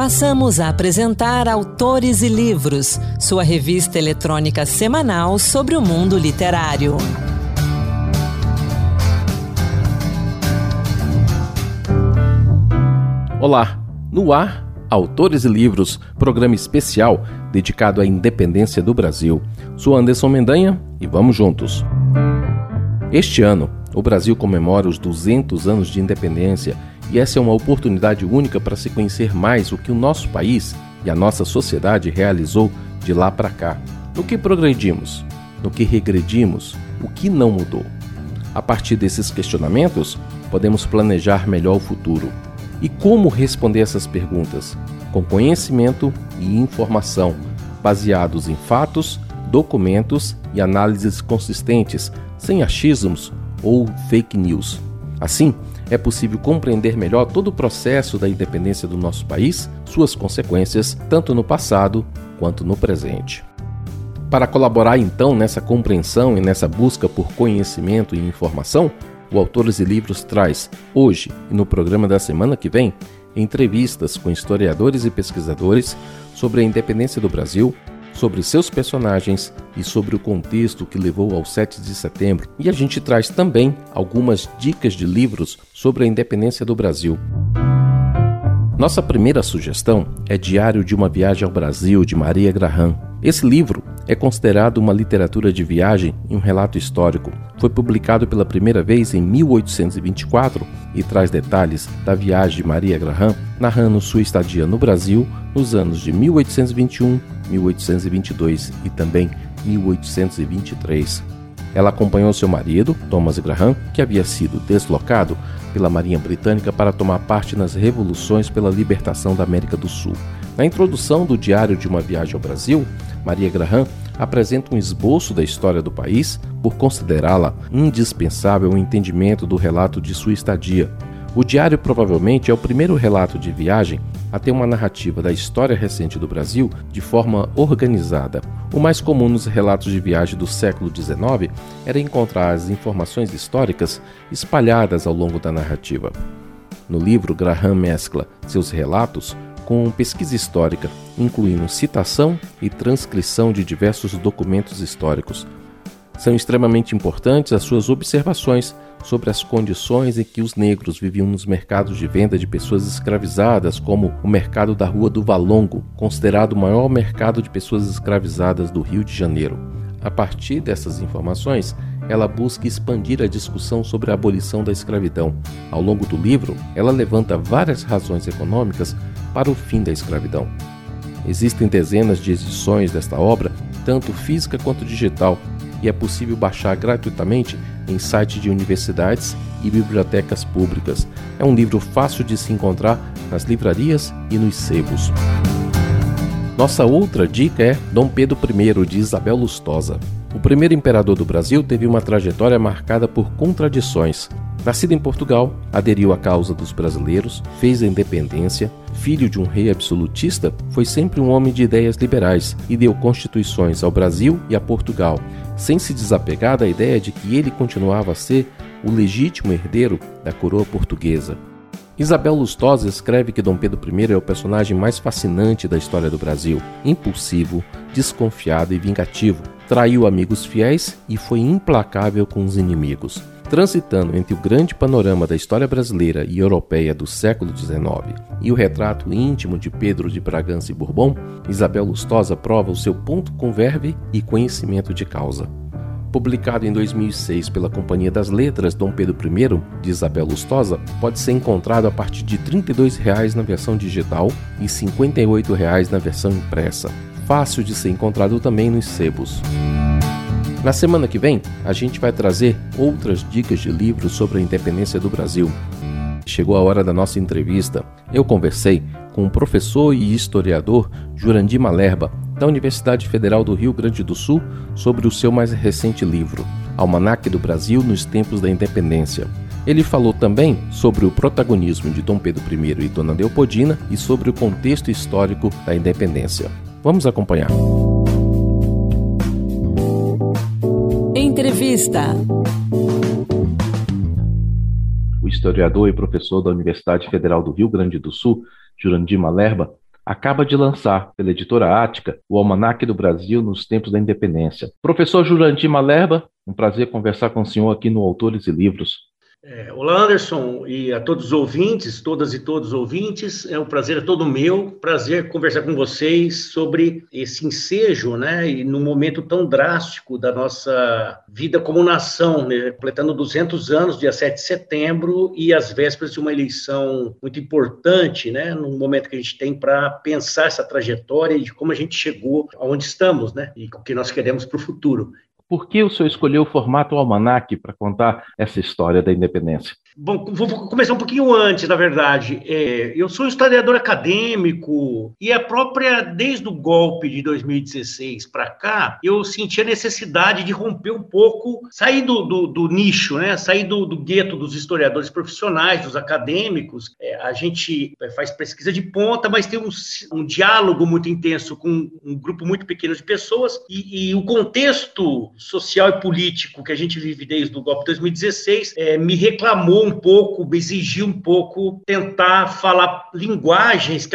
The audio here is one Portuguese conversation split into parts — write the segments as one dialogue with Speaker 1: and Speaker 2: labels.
Speaker 1: Passamos a apresentar Autores e Livros, sua revista eletrônica semanal sobre o mundo literário.
Speaker 2: Olá, no ar, Autores e Livros, programa especial dedicado à independência do Brasil. Sou Anderson Mendanha e vamos juntos. Este ano, o Brasil comemora os 200 anos de independência e essa é uma oportunidade única para se conhecer mais o que o nosso país e a nossa sociedade realizou de lá para cá. No que progredimos? No que regredimos? O que não mudou? A partir desses questionamentos, podemos planejar melhor o futuro. E como responder essas perguntas? Com conhecimento e informação, baseados em fatos, documentos e análises consistentes, sem achismos ou fake news. Assim, é possível compreender melhor todo o processo da independência do nosso país, suas consequências, tanto no passado quanto no presente. Para colaborar então nessa compreensão e nessa busca por conhecimento e informação, o Autores e Livros traz, hoje e no programa da semana que vem, entrevistas com historiadores e pesquisadores sobre a independência do Brasil, sobre seus personagens e sobre o contexto que levou ao 7 de setembro, e a gente traz também algumas dicas de livros sobre a independência do Brasil. Nossa primeira sugestão é Diário de uma Viagem ao Brasil, de Maria Graham. Esse livro é considerado uma literatura de viagem e um relato histórico. Foi publicado pela primeira vez em 1824 e traz detalhes da viagem de Maria Graham, narrando sua estadia no Brasil nos anos de 1821, 1822 e também 1823. Ela acompanhou seu marido, Thomas Graham, que havia sido deslocado pela Marinha Britânica para tomar parte nas revoluções pela libertação da América do Sul. Na introdução do Diário de uma Viagem ao Brasil, Maria Graham apresenta um esboço da história do país por considerá-la indispensável ao entendimento do relato de sua estadia. O diário provavelmente é o primeiro relato de viagem a ter uma narrativa da história recente do Brasil de forma organizada. O mais comum nos relatos de viagem do século XIX era encontrar as informações históricas espalhadas ao longo da narrativa. No livro, Graham mescla seus relatos com pesquisa histórica, incluindo citação e transcrição de diversos documentos históricos. São extremamente importantes as suas observações sobre as condições em que os negros viviam nos mercados de venda de pessoas escravizadas, como o mercado da Rua do Valongo, considerado o maior mercado de pessoas escravizadas do Rio de Janeiro. A partir dessas informações, ela busca expandir a discussão sobre a abolição da escravidão. Ao longo do livro, ela levanta várias razões econômicas para o fim da escravidão. Existem dezenas de edições desta obra, tanto física quanto digital, e é possível baixar gratuitamente em sites de universidades e bibliotecas públicas. É um livro fácil de se encontrar nas livrarias e nos sebos. Nossa outra dica é Dom Pedro I de Isabel Lustosa. O primeiro imperador do Brasil teve uma trajetória marcada por contradições. Nascido em Portugal, aderiu à causa dos brasileiros, fez a independência, filho de um rei absolutista, foi sempre um homem de ideias liberais e deu constituições ao Brasil e a Portugal, sem se desapegar da ideia de que ele continuava a ser o legítimo herdeiro da coroa portuguesa. Isabel Lustosa escreve que Dom Pedro I é o personagem mais fascinante da história do Brasil. Impulsivo, desconfiado e vingativo, traiu amigos fiéis e foi implacável com os inimigos. Transitando entre o grande panorama da história brasileira e europeia do século XIX e o retrato íntimo de Pedro de Bragança e Bourbon, Isabel Lustosa prova o seu ponto com verve e conhecimento de causa. Publicado em 2006 pela Companhia das Letras Dom Pedro I, de Isabel Lustosa, pode ser encontrado a partir de R$ 32,00 na versão digital e R$ 58,00 na versão impressa. Fácil de ser encontrado também nos sebos. Na semana que vem, a gente vai trazer outras dicas de livros sobre a independência do Brasil. Chegou a hora da nossa entrevista. Eu conversei com o professor e historiador Jurandir Malerba, da Universidade Federal do Rio Grande do Sul sobre o seu mais recente livro, Almanac do Brasil nos Tempos da Independência. Ele falou também sobre o protagonismo de Dom Pedro I e Dona Leopoldina e sobre o contexto histórico da independência. Vamos acompanhar.
Speaker 1: Entrevista.
Speaker 2: O historiador e professor da Universidade Federal do Rio Grande do Sul, Jurandir Malerba, acaba de lançar, pela editora Ática, o Almanaque do Brasil nos Tempos da Independência. Professor Jurandir Malerba, um prazer conversar com o senhor aqui no Autores e Livros.
Speaker 3: É, olá, Anderson, e a todos os ouvintes, todas e todos os ouvintes, é um prazer é todo meu, prazer conversar com vocês sobre esse ensejo, né, e num momento tão drástico da nossa vida como nação, né, completando 200 anos, dia 7 de setembro, e as vésperas de uma eleição muito importante, né, num momento que a gente tem para pensar essa trajetória e de como a gente chegou aonde estamos, né, e o que nós queremos para o futuro.
Speaker 2: Por que o senhor escolheu o formato almanac para contar essa história da independência?
Speaker 3: Bom, vou começar um pouquinho antes, na verdade. É, eu sou historiador acadêmico e a própria, desde o golpe de 2016 para cá, eu senti a necessidade de romper um pouco, sair do, do, do nicho, né? sair do, do, gueto dos historiadores profissionais, dos acadêmicos. É, a gente faz pesquisa de ponta, mas tem um, um, diálogo muito intenso com um grupo muito pequeno de pessoas e, e, o contexto social e político que a gente vive desde o golpe de 2016 é, me reclamou um pouco, me exigiu um pouco tentar falar linguagens que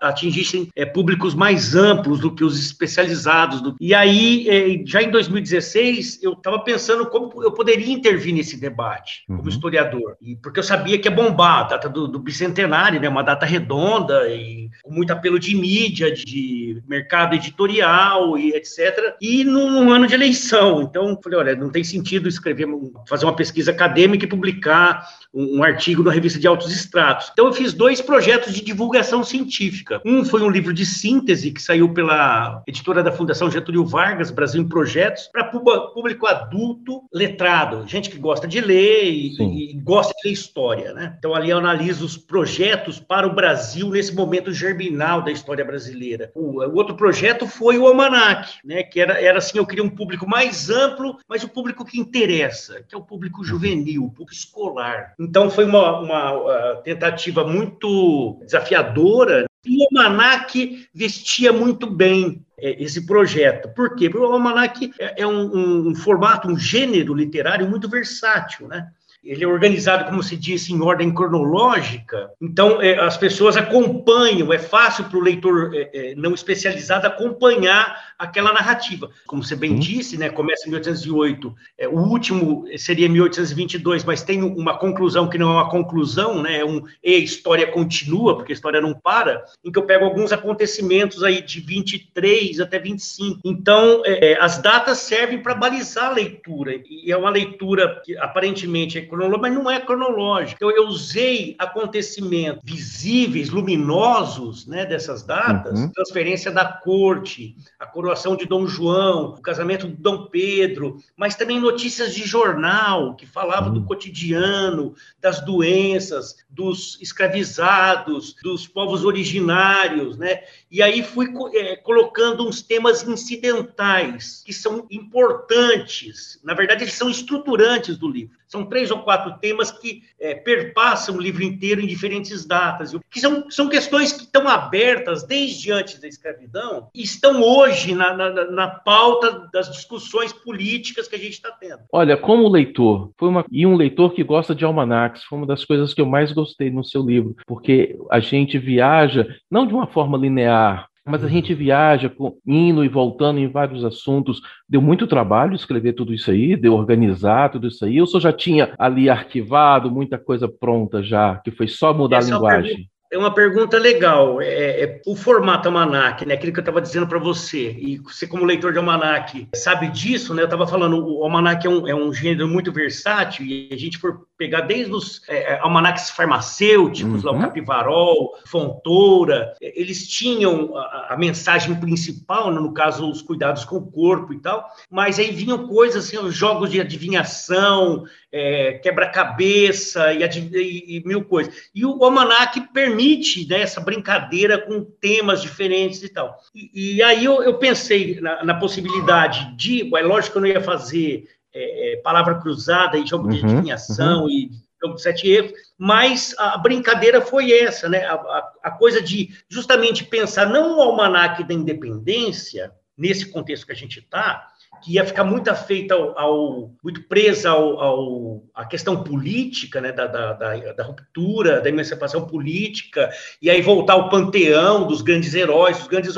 Speaker 3: atingissem é, públicos mais amplos do que os especializados. Do... E aí, é, já em 2016, eu estava pensando como eu poderia intervir nesse debate como uhum. historiador, e porque eu sabia que ia bombar a data do, do bicentenário, né, uma data redonda e com muito apelo de mídia, de mercado editorial e etc. E num ano de eleição, então falei, olha, não tem sentido escrever, fazer uma pesquisa acadêmica e publicar um, um, artigo na revista de altos extratos. Então, eu fiz dois projetos de divulgação científica. Um foi um livro de síntese que saiu pela editora da Fundação Getúlio Vargas, Brasil em Projetos, para público adulto letrado, gente que gosta de ler e, e, gosta de ler história. Né? Então, ali eu analiso os projetos para o Brasil nesse momento germinal da história brasileira. O, o outro projeto foi o Almanac, né? que era, era assim, eu queria um público mais amplo, mas o público que interessa, que é o público juvenil, o público escolar então foi uma, uma uh, tentativa muito desafiadora. E o Almanac vestia muito bem é, esse projeto. Por quê? Porque o Almanac é, é um, um formato, um gênero literário muito versátil, né? Ele é organizado, como se disse, em ordem cronológica, então é, as pessoas acompanham, é fácil para o leitor é, é, não especializado acompanhar aquela narrativa. Como você bem disse, né, começa em 1808, é, o último seria 1822, mas tem uma conclusão que não é uma conclusão, né, é um, e a história continua, porque a história não para, em que eu pego alguns acontecimentos aí de 23 até 25. Então, é, é, as datas servem para balizar a leitura, e é uma leitura que aparentemente é cronológica, mas não é cronológica. Então, eu usei acontecimentos visíveis, luminosos, né, dessas datas, uhum. transferência da corte, a coroação de Dom João, o casamento de Dom Pedro, mas também notícias de jornal que falavam uhum. do cotidiano, das doenças, dos escravizados, dos povos originários, né? E aí fui é, colocando uns temas incidentais que são importantes. Na verdade, eles são estruturantes do livro. São três ou quatro temas que é, perpassam o livro inteiro em diferentes datas, que são, são questões que estão abertas desde antes da escravidão e estão hoje na, na, na pauta das discussões políticas que a gente está tendo.
Speaker 2: Olha, como leitor, foi uma, e um leitor que gosta de almanacs, foi uma das coisas que eu mais gostei no seu livro, porque a gente viaja, não de uma forma linear, mas a gente viaja indo e voltando em vários assuntos. Deu muito trabalho escrever tudo isso aí, de organizar tudo isso aí. Eu só já tinha ali arquivado muita coisa pronta já, que foi só mudar Essa a linguagem.
Speaker 3: É uma pergunta legal. É, é o formato Almanac, né? Aquilo que eu estava dizendo para você, e você, como leitor de Almanac, sabe disso, né? Eu estava falando, o Almanac é um, é um gênero muito versátil, e a gente for pegar desde os é, é almanacs farmacêuticos, uhum. lá, o Capivarol, Fontoura, eles tinham a, a, mensagem principal, né? no caso, os cuidados com o corpo e tal, mas aí vinham coisas assim, os jogos de adivinhação, é, quebra-cabeça e, e, e, mil coisas. E o almanac permite né, essa brincadeira com temas diferentes e tal. E, e aí eu, eu pensei na, na, possibilidade de, é lógico que eu não ia fazer é, é palavra cruzada e jogo uhum, de adivinhação uhum. e jogo de sete erros, mas a brincadeira foi essa, né? A, a, a coisa de justamente pensar não o almanac da independência, nesse contexto que a gente está, que ia ficar muito afeita ao, ao muito presa ao, ao, à questão política, né, da, da, da, da, ruptura, da emancipação política, e aí voltar ao panteão dos grandes heróis, dos grandes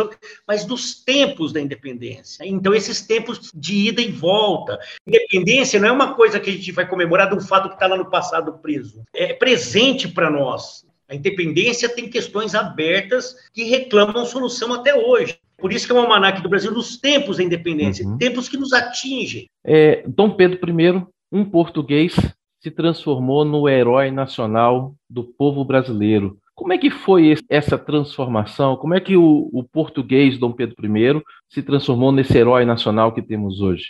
Speaker 3: mas dos tempos da independência. Então, esses tempos de ida e volta. Independência não é uma coisa que a gente vai comemorar de um fato que está lá no passado preso. É presente para nós. A independência tem questões abertas que reclamam solução até hoje. Por isso que é um almanaque do Brasil dos tempos da independência, uhum. tempos que nos atingem.
Speaker 2: É, Dom Pedro I, um português, se transformou no herói nacional do povo brasileiro. Como é que foi essa transformação? Como é que o, o português Dom Pedro I se transformou nesse herói nacional que temos hoje?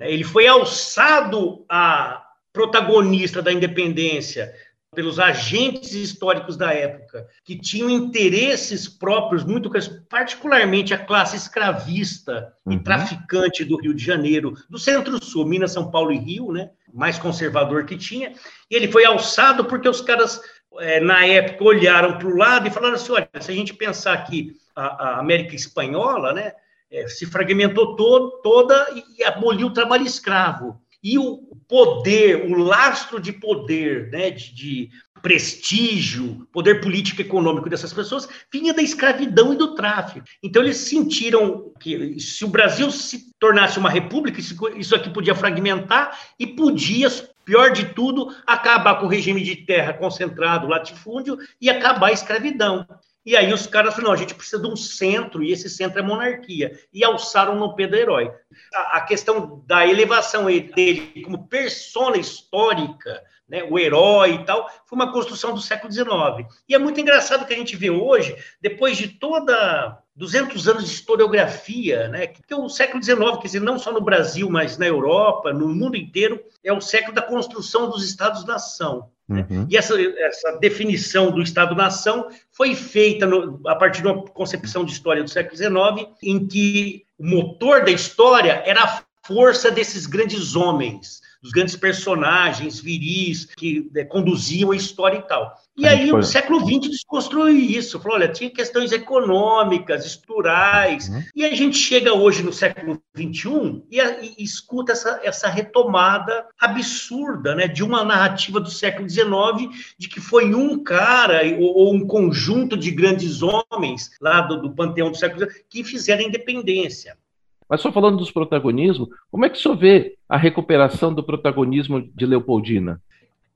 Speaker 3: Ele foi alçado a protagonista da independência pelos agentes históricos da época, que tinham interesses próprios, muito particularmente a classe escravista uhum. e traficante do Rio de Janeiro, do Centro-Sul, Minas, São Paulo e Rio, né? mais conservador que tinha, e ele foi alçado porque os caras, é, na época, olharam para o lado e falaram assim: olha, se a gente pensar que a, a América Espanhola né, é, se fragmentou todo, toda e aboliu o trabalho escravo. E o poder, o lastro de poder, né, de, de prestígio, poder político e econômico dessas pessoas vinha da escravidão e do tráfico. Então eles sentiram que se o Brasil se tornasse uma república, isso aqui podia fragmentar e podia, pior de tudo, acabar com o regime de terra concentrado, latifúndio e acabar a escravidão. E aí os caras falaram, não, a gente precisa de um centro, e esse centro é monarquia. E alçaram no Pedro Herói. A, a questão da elevação dele como persona histórica, né, o herói e tal, foi uma construção do século XIX. E é muito engraçado que a gente vê hoje, depois de toda 200 anos de historiografia, né? Que o século XIX, quer dizer, não só no Brasil, mas na Europa, no mundo inteiro, é o século da construção dos Estados-nação. Né? Uhum. E essa, essa definição do Estado-nação foi feita no, a partir de uma concepção de história do século XIX, em que o motor da história era a força desses grandes homens, dos grandes personagens viris que né, conduziam a história e tal. E aí foi... o século XX desconstruiu isso, falou, olha, tinha questões econômicas, estruturais, uhum. e a gente chega hoje no século XXI e, e, escuta essa, essa retomada absurda, né, de uma narrativa do século XIX, de que foi um cara ou, ou um conjunto de grandes homens lá do, do panteão do século XIX que fizeram a independência.
Speaker 2: Mas só falando dos protagonismos, como é que o senhor vê a recuperação do protagonismo de Leopoldina?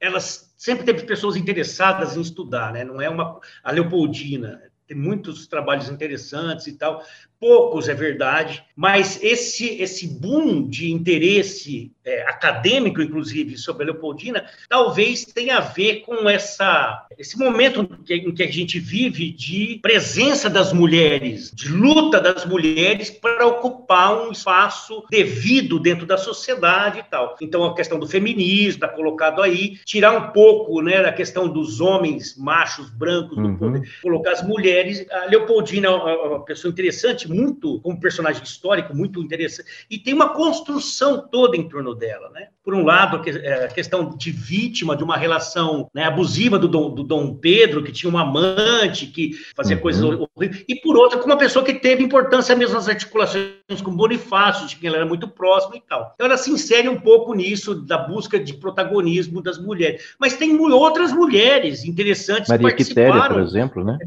Speaker 3: Elas sempre teve pessoas interessadas em estudar, né? Não é uma a Leopoldina tem muitos trabalhos interessantes e tal, poucos é verdade, mas esse esse boom de interesse é, acadêmico, inclusive, sobre a Leopoldina, talvez tenha a ver com essa esse momento em que a gente vive de presença das mulheres, de luta das mulheres para ocupar um espaço devido dentro da sociedade e tal. Então, a questão do feminismo está colocado aí, tirar um pouco né, da questão dos homens machos brancos do uhum. poder, colocar as mulheres mulheres. A Leopoldina é uma pessoa interessante, muito como personagem histórico, muito interessante, e tem uma construção toda em torno dela, né? Por um lado, é, a questão de vítima de uma relação né, abusiva do Dom, do Dom, Pedro, que tinha uma amante, que fazia uhum. coisas horríveis, e por outra, com uma pessoa que teve importância mesmo nas articulações com Bonifácio, de quem ela era muito próxima e tal. Então, ela se insere um pouco nisso, da busca de protagonismo das mulheres. Mas tem outras mulheres interessantes
Speaker 2: Maria que participaram. Quitéria, por exemplo, né?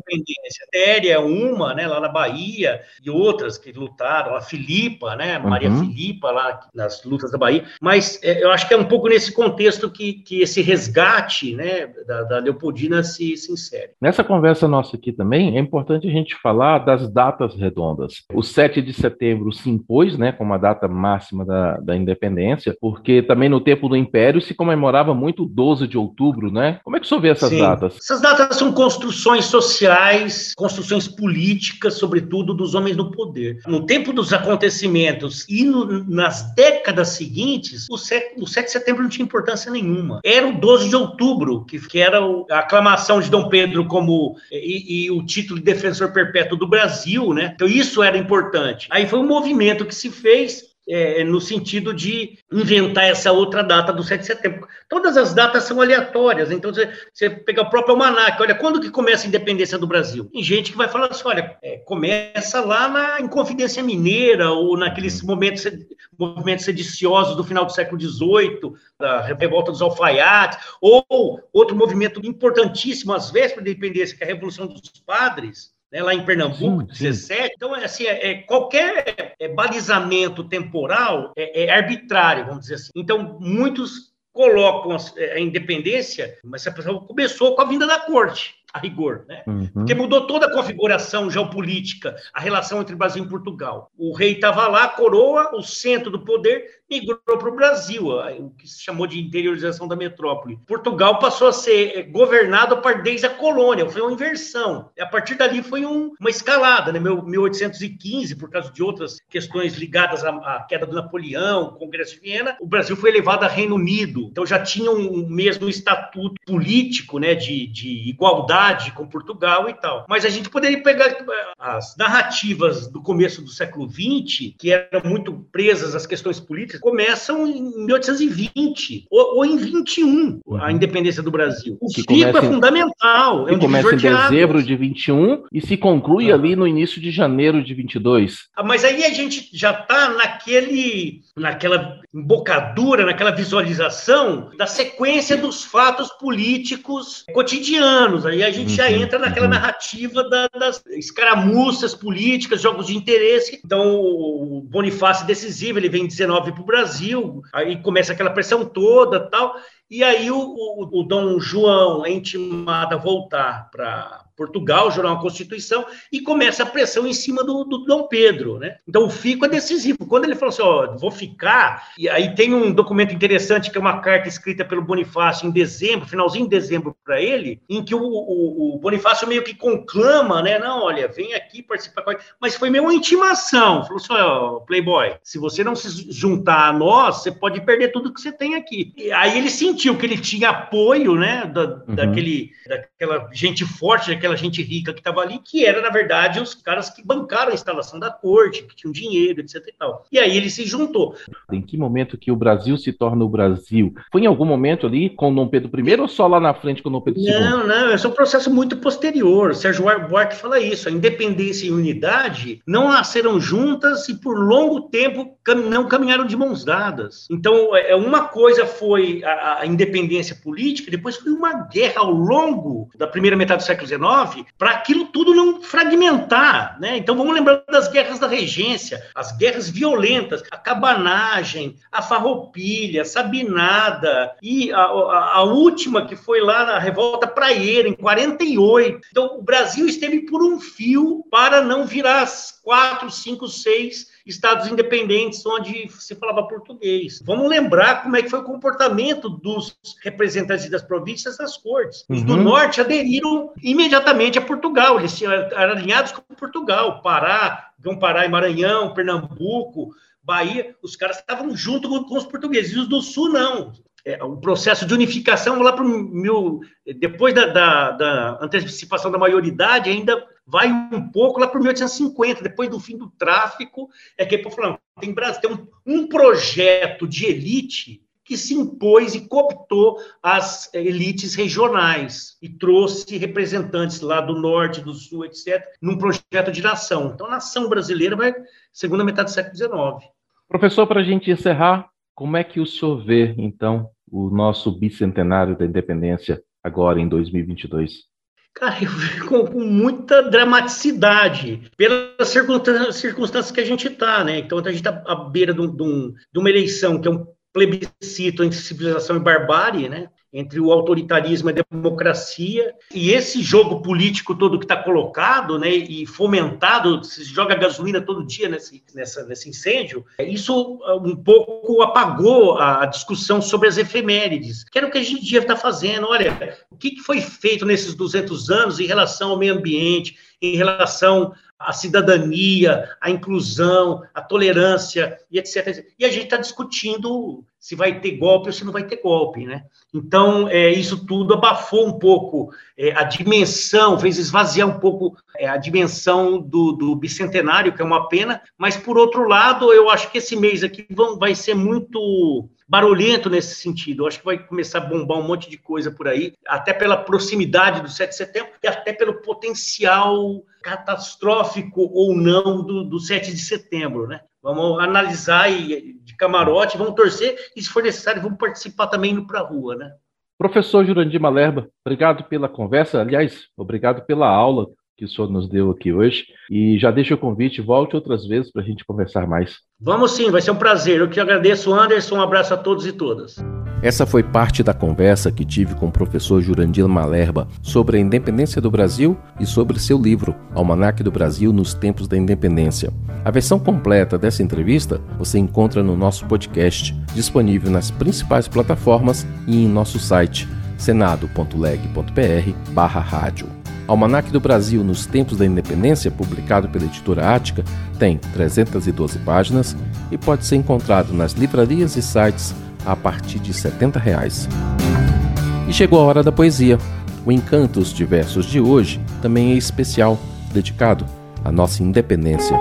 Speaker 3: Quitéria é uma, né, lá na Bahia, e outras que lutaram, a Filipa, né, Maria uhum. Filipa, lá nas lutas da Bahia. Mas é, eu acho que é um pouco nesse contexto que, que esse resgate né, da, da Leopoldina se, se insere.
Speaker 2: Nessa conversa nossa aqui também, é importante a gente falar das datas redondas. O 7 de setembro se impôs né, como a data máxima da, da independência, porque também no tempo do Império se comemorava muito o 12 de outubro, né? Como é que o senhor vê essas Sim. datas?
Speaker 3: Essas datas são construções sociais, construções políticas, sobretudo dos homens no poder. No tempo dos acontecimentos e no, nas décadas seguintes, o 7, o 7 de setembro não tinha importância nenhuma. Era o 12 de outubro, que, que era a aclamação de Dom Pedro como e, e, o título de defensor perpétuo do Brasil, né? Então isso era importante. Aí foi um movimento que se fez é, no sentido de inventar essa outra data do 7 de setembro. Todas as datas são aleatórias, então você, você pega o próprio almanac, olha, quando que começa a independência do Brasil? Tem gente que vai falar assim, olha, é, começa lá na Inconfidência Mineira, ou naqueles momentos, movimentos sediciosos do final do século XVIII, da revolta dos alfaiates, ou outro movimento importantíssimo às vésperas da independência, que é a Revolução dos Padres, né, lá em Pernambuco, sim, 17. Então, é assim, é, é qualquer é, balizamento temporal é, é, arbitrário, vamos dizer assim. Então, muitos colocam a, a independência, mas essa pessoa começou com a vinda da corte a rigor, né? Uhum. Porque mudou toda a configuração geopolítica, a relação entre Brasil e Portugal. O rei estava lá, coroa, o centro do poder, migrou para o Brasil, o que se chamou de interiorização da metrópole. Portugal passou a ser eh, governado desde a colônia, foi uma inversão. A partir dali foi um, uma escalada, né? 1815, por causa de outras questões ligadas à, à, queda do Napoleão, Congresso de Viena, o Brasil foi elevado a Reino Unido. Então já tinha um mesmo estatuto político, né, de, de igualdade com Portugal e tal. Mas a gente poderia pegar eh, as narrativas do começo do século XX, que eram muito presas às questões políticas, começam em 1820 ou, ou em 21, uhum. a independência do Brasil. O que pico é fundamental.
Speaker 2: É um começa em dezembro de 21 e se conclui uhum. ali no início de janeiro de 22.
Speaker 3: Ah, mas aí a gente já está naquele, naquela embocadura, naquela visualização da sequência dos fatos políticos cotidianos. Aí a gente uhum. já entra naquela uhum. narrativa da, das escaramuças políticas, jogos de interesse. Então, o Bonifácio decisivo, ele vem 19 para o Brasil, aí começa aquela pressão toda tal, e aí o, o, o Dom João é intimado a voltar para Portugal, uma Constituição, e começa a pressão em cima do, do, Dom Pedro, né? Então o fico é decisivo. Quando ele falou assim, ó, vou ficar, e aí tem um documento interessante que é uma carta escrita pelo Bonifácio em dezembro, finalzinho de dezembro para ele, em que o, o, o, Bonifácio meio que conclama, né? Não, olha, vem aqui participar, mas foi meio uma intimação. Falou assim, ó, Playboy, se você não se juntar a nós, você pode perder tudo que você tem aqui. E aí ele sentiu que ele tinha apoio, né? Da, uhum. daquele, daquela gente forte, aquela gente rica que estava ali, que era, na verdade, os caras que bancaram a instalação da corte, que tinham dinheiro, etc e tal. E aí ele se juntou.
Speaker 2: Em que momento que o Brasil se torna o Brasil? Foi em algum momento ali com Dom Pedro I ou só lá na frente com Dom Pedro II?
Speaker 3: Não, não, esse é um processo muito posterior. Sérgio Buarque fala isso, a independência e unidade não nasceram juntas e por longo tempo não caminharam de mãos dadas. Então, é, é uma coisa foi a, a independência política, depois foi uma guerra ao longo da primeira metade do século XIX, para aquilo tudo não fragmentar. Né? Então vamos lembrar das guerras da regência, as guerras violentas, a cabanagem, a farroupilha, a sabinada e a, a, a última que foi lá na revolta praieira, em 48. Então o Brasil esteve por um fio para não virar as quatro, cinco, seis estados independentes onde se falava português. Vamos lembrar como é que foi o comportamento dos representantes das províncias nas cortes. Os uhum. do norte aderiram imediatamente a Portugal, eles eram alinhados com Portugal, Pará, Grão Pará e Maranhão, Pernambuco, Bahia, os caras estavam junto com, os portugueses, e os do sul não é, o processo de unificação lá para mil, depois da, da, da, antecipação da maioridade, ainda vai um pouco lá para 1850, depois do fim do tráfico, é que falando, tem, tem um, um projeto de elite que se impôs e cooptou as elites regionais e trouxe representantes lá do norte, do sul, etc., num projeto de nação. Então, a nação brasileira vai segunda metade do século XIX.
Speaker 2: Professor, para a gente encerrar, como é que o senhor vê, então, o nosso bicentenário da independência agora em 2022?
Speaker 3: Cara, eu com muita dramaticidade, pelas circunstâncias que a gente está, né? Então, a gente está à beira de, um, de, uma eleição que é um plebiscito entre civilização e barbárie, né? Entre o autoritarismo e a democracia, e esse jogo político todo que está colocado, né, e fomentado, se joga gasolina todo dia nesse, nessa, nesse incêndio, isso ah, um pouco apagou a discussão sobre as efemérides, que era o que a gente devia estar fazendo. Olha, o que foi feito nesses 200 anos em relação ao meio ambiente, em relação à cidadania, à inclusão, à tolerância e etc. E a gente está discutindo se vai ter golpe ou se não vai ter golpe, né? Então, é, isso tudo abafou um pouco é, a dimensão, fez esvaziar um pouco é, a dimensão do, do, bicentenário, que é uma pena, mas, por outro lado, eu acho que esse mês aqui vão, vai ser muito barulhento nesse sentido. Eu acho que vai começar a bombar um monte de coisa por aí, até pela proximidade do 7 de setembro e até pelo potencial catastrófico ou não do, do 7 de setembro, né? Vamos analisar e, de camarote, vamos torcer e, se for necessário, vamos participar também indo para a rua, né?
Speaker 2: Professor Jurandir Malerba, obrigado pela conversa. Aliás, obrigado pela aula que o senhor nos deu aqui hoje. E já deixo o convite, volte outras vezes para a gente conversar mais.
Speaker 3: Vamos sim, vai ser um prazer. Eu que agradeço, Anderson. Um abraço a todos e todas.
Speaker 2: Essa foi parte da conversa que tive com o professor Jurandir Malerba sobre a independência do Brasil e sobre seu livro, Almanac do Brasil nos Tempos da Independência. A versão completa dessa entrevista você encontra no nosso podcast, disponível nas principais plataformas e em nosso site senado.leg.br/rádio. Almanac do Brasil nos Tempos da Independência, publicado pela editora Ática, tem 312 páginas e pode ser encontrado nas livrarias e sites a partir de 70 reais. E chegou a hora da poesia. O Encantos de Versos de hoje também é especial, dedicado à nossa independência.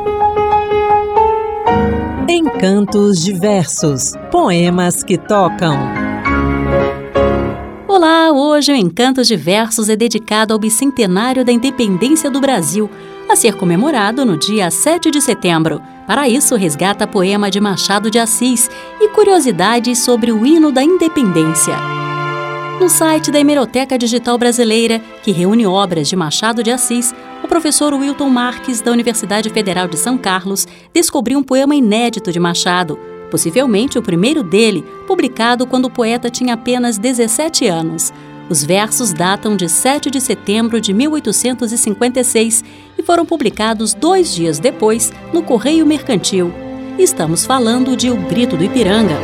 Speaker 1: Encantos de Versos Poemas que tocam.
Speaker 4: Olá, hoje o Encantos de Versos é dedicado ao bicentenário da independência do Brasil, a ser comemorado no dia 7 de setembro. Para isso, resgata poema de Machado de Assis e curiosidades sobre o hino da independência. No site da Hemeroteca Digital Brasileira, que reúne obras de Machado de Assis, o professor Wilton Marques, da Universidade Federal de São Carlos, descobriu um poema inédito de Machado, possivelmente o primeiro dele, publicado quando o poeta tinha apenas 17 anos. Os versos datam de 7 de setembro de 1856 e foram publicados dois dias depois no Correio Mercantil. Estamos falando de O Grito do Ipiranga.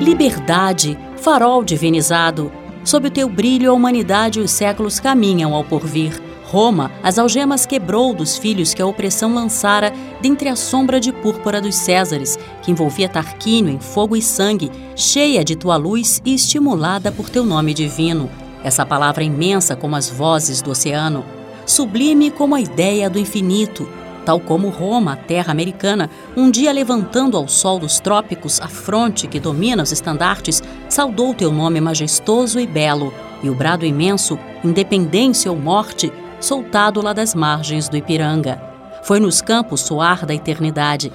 Speaker 4: Liberdade, farol divinizado, sob o teu brilho a humanidade e os séculos caminham ao porvir. Roma, as algemas quebrou dos filhos que a opressão lançara dentre a sombra de púrpura dos Césares, que envolvia Tarquínio em fogo e sangue, cheia de tua luz e estimulada por teu nome divino. Essa palavra imensa como as vozes do oceano, sublime como a ideia do infinito, tal como Roma, a terra americana, um dia levantando ao sol dos trópicos a fronte que domina os estandartes, saudou teu nome majestoso e belo, e o brado imenso, independência ou morte, soltado lá das margens do Ipiranga. Foi nos campos soar da eternidade.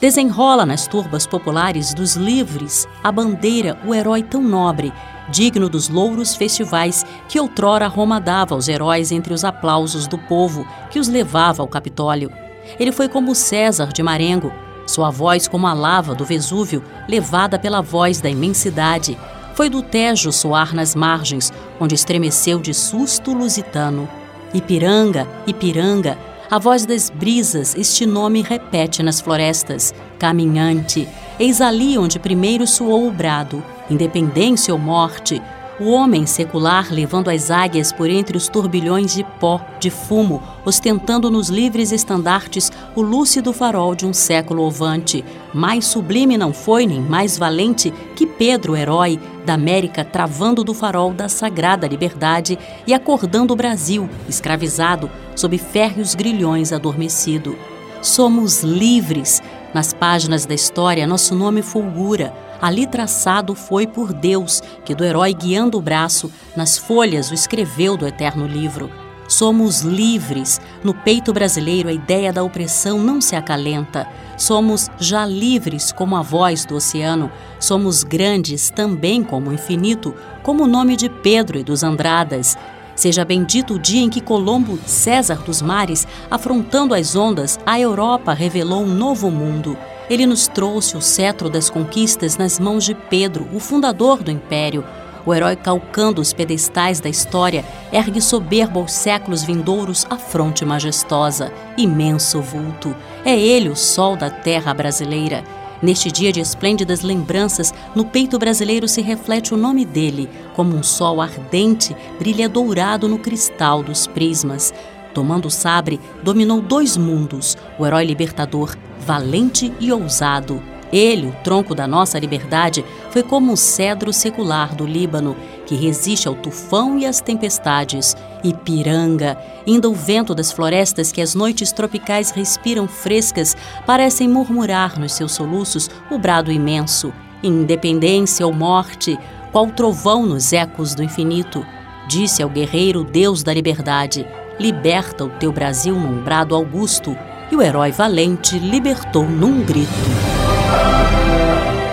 Speaker 4: Desenrola nas turbas populares dos livres a bandeira, o herói tão nobre, digno dos louros festivais que outrora Roma dava aos heróis entre os aplausos do povo que os levava ao Capitólio. Ele foi como César de Marengo, sua voz como a lava do Vesúvio, levada pela voz da imensidade. Foi do Tejo soar nas margens, onde estremeceu de susto lusitano. Ipiranga, Ipiranga, a voz das brisas este nome repete nas florestas. Caminhante, eis ali onde primeiro soou o brado, independência ou morte, o homem secular levando as águias por entre os turbilhões de pó, de fumo, ostentando nos livres estandartes o lúcido farol de um século ovante. Mais sublime não foi, nem mais valente que Pedro, herói da América, travando do farol da sagrada liberdade e acordando o Brasil, escravizado, sob férreos grilhões adormecido. Somos livres. Nas páginas da história, nosso nome fulgura ali traçado foi por Deus, que do herói guiando o braço, nas folhas o escreveu do eterno livro. Somos livres. No peito brasileiro a ideia da opressão não se acalenta. Somos já livres como a voz do oceano. Somos grandes também como o infinito, como o nome de Pedro e dos Andradas. Seja bendito o dia em que Colombo, César dos mares, afrontando as ondas, a Europa revelou um novo mundo. Ele nos trouxe o cetro das conquistas nas mãos de Pedro, o fundador do império. O herói calcando os pedestais da história ergue soberbo aos séculos vindouros a fronte majestosa, imenso vulto. É ele o sol da terra brasileira. Neste dia de esplêndidas lembranças, no peito brasileiro se reflete o nome dele, como um sol ardente, brilha dourado no cristal dos prismas. Tomando o sabre, dominou dois mundos, o herói libertador, valente e ousado. Ele, o tronco da nossa liberdade, foi como o cedro secular do Líbano, que resiste ao tufão e às tempestades. Ipiranga, ainda o vento das florestas que as noites tropicais respiram frescas, parecem murmurar nos seus soluços o brado imenso. Independência ou morte, qual trovão nos ecos do infinito. Disse ao guerreiro Deus da liberdade: Liberta o teu Brasil num brado augusto. E o herói valente libertou num grito.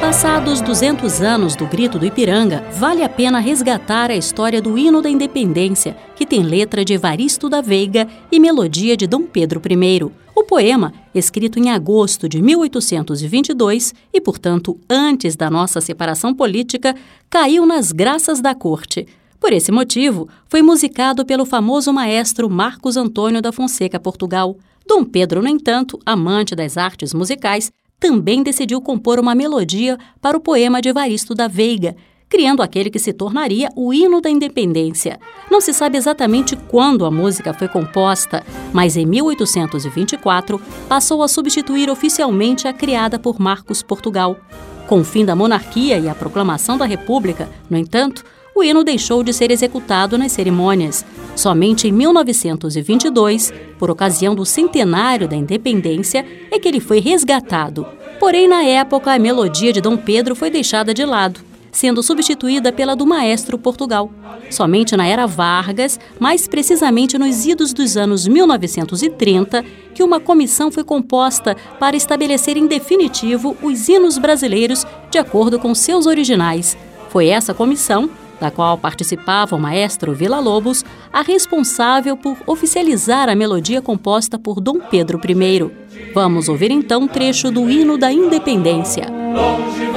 Speaker 4: Passados 200 anos do Grito do Ipiranga, vale a pena resgatar a história do hino da independência, que tem letra de Evaristo da Veiga e melodia de Dom Pedro I. O poema, escrito em agosto de 1822 e, portanto, antes da nossa separação política, caiu nas graças da corte. Por esse motivo, foi musicado pelo famoso maestro Marcos Antônio da Fonseca Portugal. Dom Pedro, no entanto, amante das artes musicais, também decidiu compor uma melodia para o poema de Evaristo da Veiga, criando aquele que se tornaria o hino da independência. Não se sabe exatamente quando a música foi composta, mas em 1824 passou a substituir oficialmente a criada por Marcos Portugal. Com o fim da monarquia e a proclamação da República, no entanto, o hino deixou de ser executado nas cerimônias. Somente em 1922, por ocasião do centenário da independência, é que ele foi resgatado. Porém, na época, a melodia de Dom Pedro foi deixada de lado, sendo substituída pela do maestro Portugal. Somente na era Vargas, mais precisamente nos idos dos anos 1930, que uma comissão foi composta para estabelecer em definitivo os hinos brasileiros de acordo com seus originais. Foi essa comissão da qual participava o maestro Vila Lobos, a responsável por oficializar a melodia composta por Dom Pedro I. Vamos ouvir então um trecho do hino da independência. Longe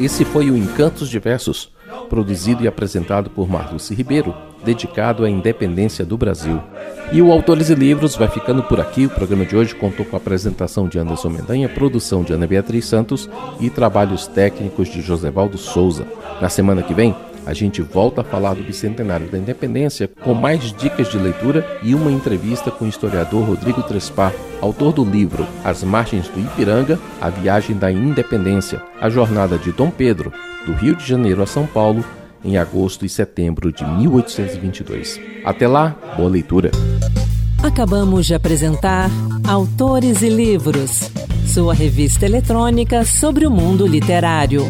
Speaker 2: Esse foi o Encantos Diversos, produzido e apresentado por Marluce Ribeiro, dedicado à independência do Brasil. E o Autores e Livros vai ficando por aqui. O programa de hoje contou com a apresentação de Anderson Mendanha, produção de Ana Beatriz Santos e trabalhos técnicos de Josevaldo Souza. Na semana que vem, a gente volta a falar do bicentenário da independência com mais dicas de leitura e uma entrevista com o historiador Rodrigo Trespar, autor do livro As Margens do Ipiranga, A Viagem da Independência, a jornada de Dom Pedro, do Rio de Janeiro a São Paulo, em agosto e setembro de 1822. Até lá, boa leitura.
Speaker 1: Acabamos de apresentar Autores e Livros, sua revista eletrônica sobre o mundo literário.